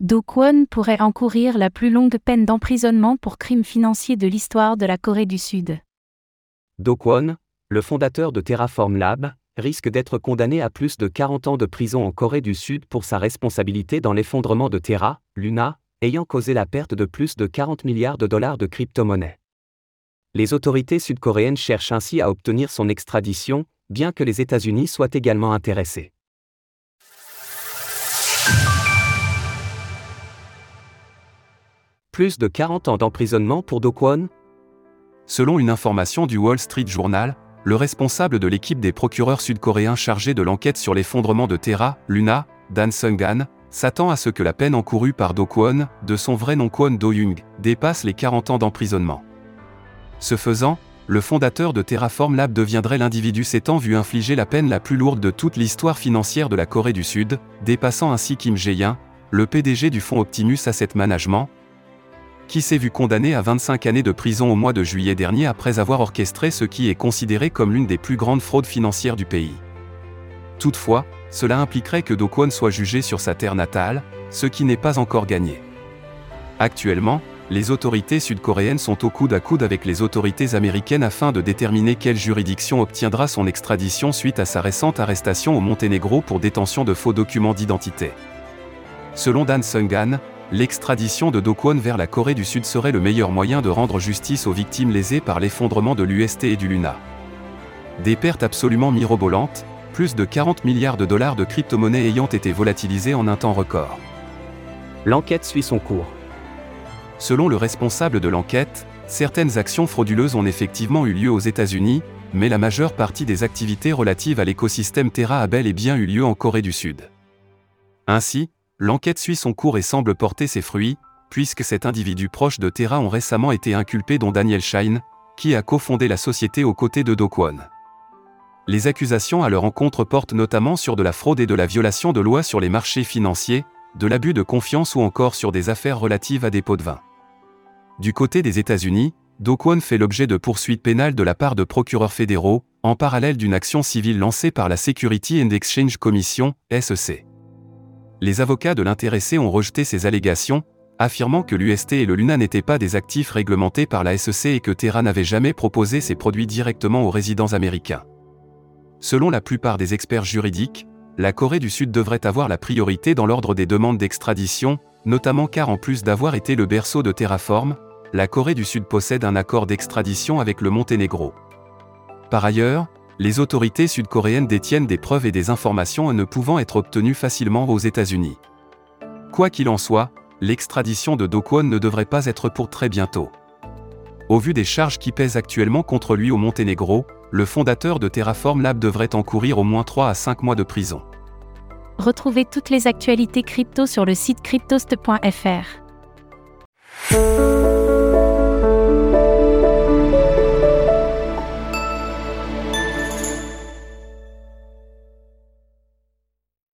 Do Kwon pourrait encourir la plus longue peine d'emprisonnement pour crimes financiers de l'histoire de la Corée du Sud. Do Kwon, le fondateur de Terraform Lab, risque d'être condamné à plus de 40 ans de prison en Corée du Sud pour sa responsabilité dans l'effondrement de Terra, Luna, ayant causé la perte de plus de 40 milliards de dollars de crypto-monnaies. Les autorités sud-coréennes cherchent ainsi à obtenir son extradition, bien que les États-Unis soient également intéressés. Plus de 40 ans d'emprisonnement pour Do Kwon? Selon une information du Wall Street Journal, le responsable de l'équipe des procureurs sud-coréens chargés de l'enquête sur l'effondrement de Terra, Luna, Dan Sung-gan, s'attend à ce que la peine encourue par Do Kwon, de son vrai nom Kwon Do-young, dépasse les 40 ans d'emprisonnement. Ce faisant, le fondateur de Terraform Lab deviendrait l'individu s'étant vu infliger la peine la plus lourde de toute l'histoire financière de la Corée du Sud, dépassant ainsi Kim Jae-in, le PDG du fonds Optimus Asset Management, qui s'est vu condamné à 25 années de prison au mois de juillet dernier après avoir orchestré ce qui est considéré comme l'une des plus grandes fraudes financières du pays. Toutefois, cela impliquerait que Do Kwon soit jugé sur sa terre natale, ce qui n'est pas encore gagné. Actuellement, les autorités sud-coréennes sont au coude à coude avec les autorités américaines afin de déterminer quelle juridiction obtiendra son extradition suite à sa récente arrestation au Monténégro pour détention de faux documents d'identité. Selon Dan Sungan, l'extradition de Do Kwon vers la Corée du Sud serait le meilleur moyen de rendre justice aux victimes lésées par l'effondrement de l'UST et du Luna. Des pertes absolument mirobolantes, plus de 40 milliards de dollars de crypto-monnaies ayant été volatilisées en un temps record. L'enquête suit son cours. Selon le responsable de l'enquête, certaines actions frauduleuses ont effectivement eu lieu aux États-Unis, mais la majeure partie des activités relatives à l'écosystème Terra a bel et bien eu lieu en Corée du Sud. Ainsi, L'enquête suit son cours et semble porter ses fruits, puisque cet individu proche de Terra ont récemment été inculpés dont Daniel Shine, qui a cofondé la société aux côtés de Do Kwon. Les accusations à leur encontre portent notamment sur de la fraude et de la violation de lois sur les marchés financiers, de l'abus de confiance ou encore sur des affaires relatives à des pots de vin. Du côté des États-Unis, Do Kwon fait l'objet de poursuites pénales de la part de procureurs fédéraux, en parallèle d'une action civile lancée par la Security and Exchange Commission, SEC les avocats de l'intéressé ont rejeté ces allégations, affirmant que l'UST et le Luna n'étaient pas des actifs réglementés par la SEC et que Terra n'avait jamais proposé ces produits directement aux résidents américains. Selon la plupart des experts juridiques, la Corée du Sud devrait avoir la priorité dans l'ordre des demandes d'extradition, notamment car en plus d'avoir été le berceau de Terraform, la Corée du Sud possède un accord d'extradition avec le Monténégro. Par ailleurs, les autorités sud-coréennes détiennent des preuves et des informations ne pouvant être obtenues facilement aux États-Unis. Quoi qu'il en soit, l'extradition de Do Kwon ne devrait pas être pour très bientôt. Au vu des charges qui pèsent actuellement contre lui au Monténégro, le fondateur de Terraform Lab devrait encourir au moins 3 à 5 mois de prison. Retrouvez toutes les actualités crypto sur le site cryptost.fr.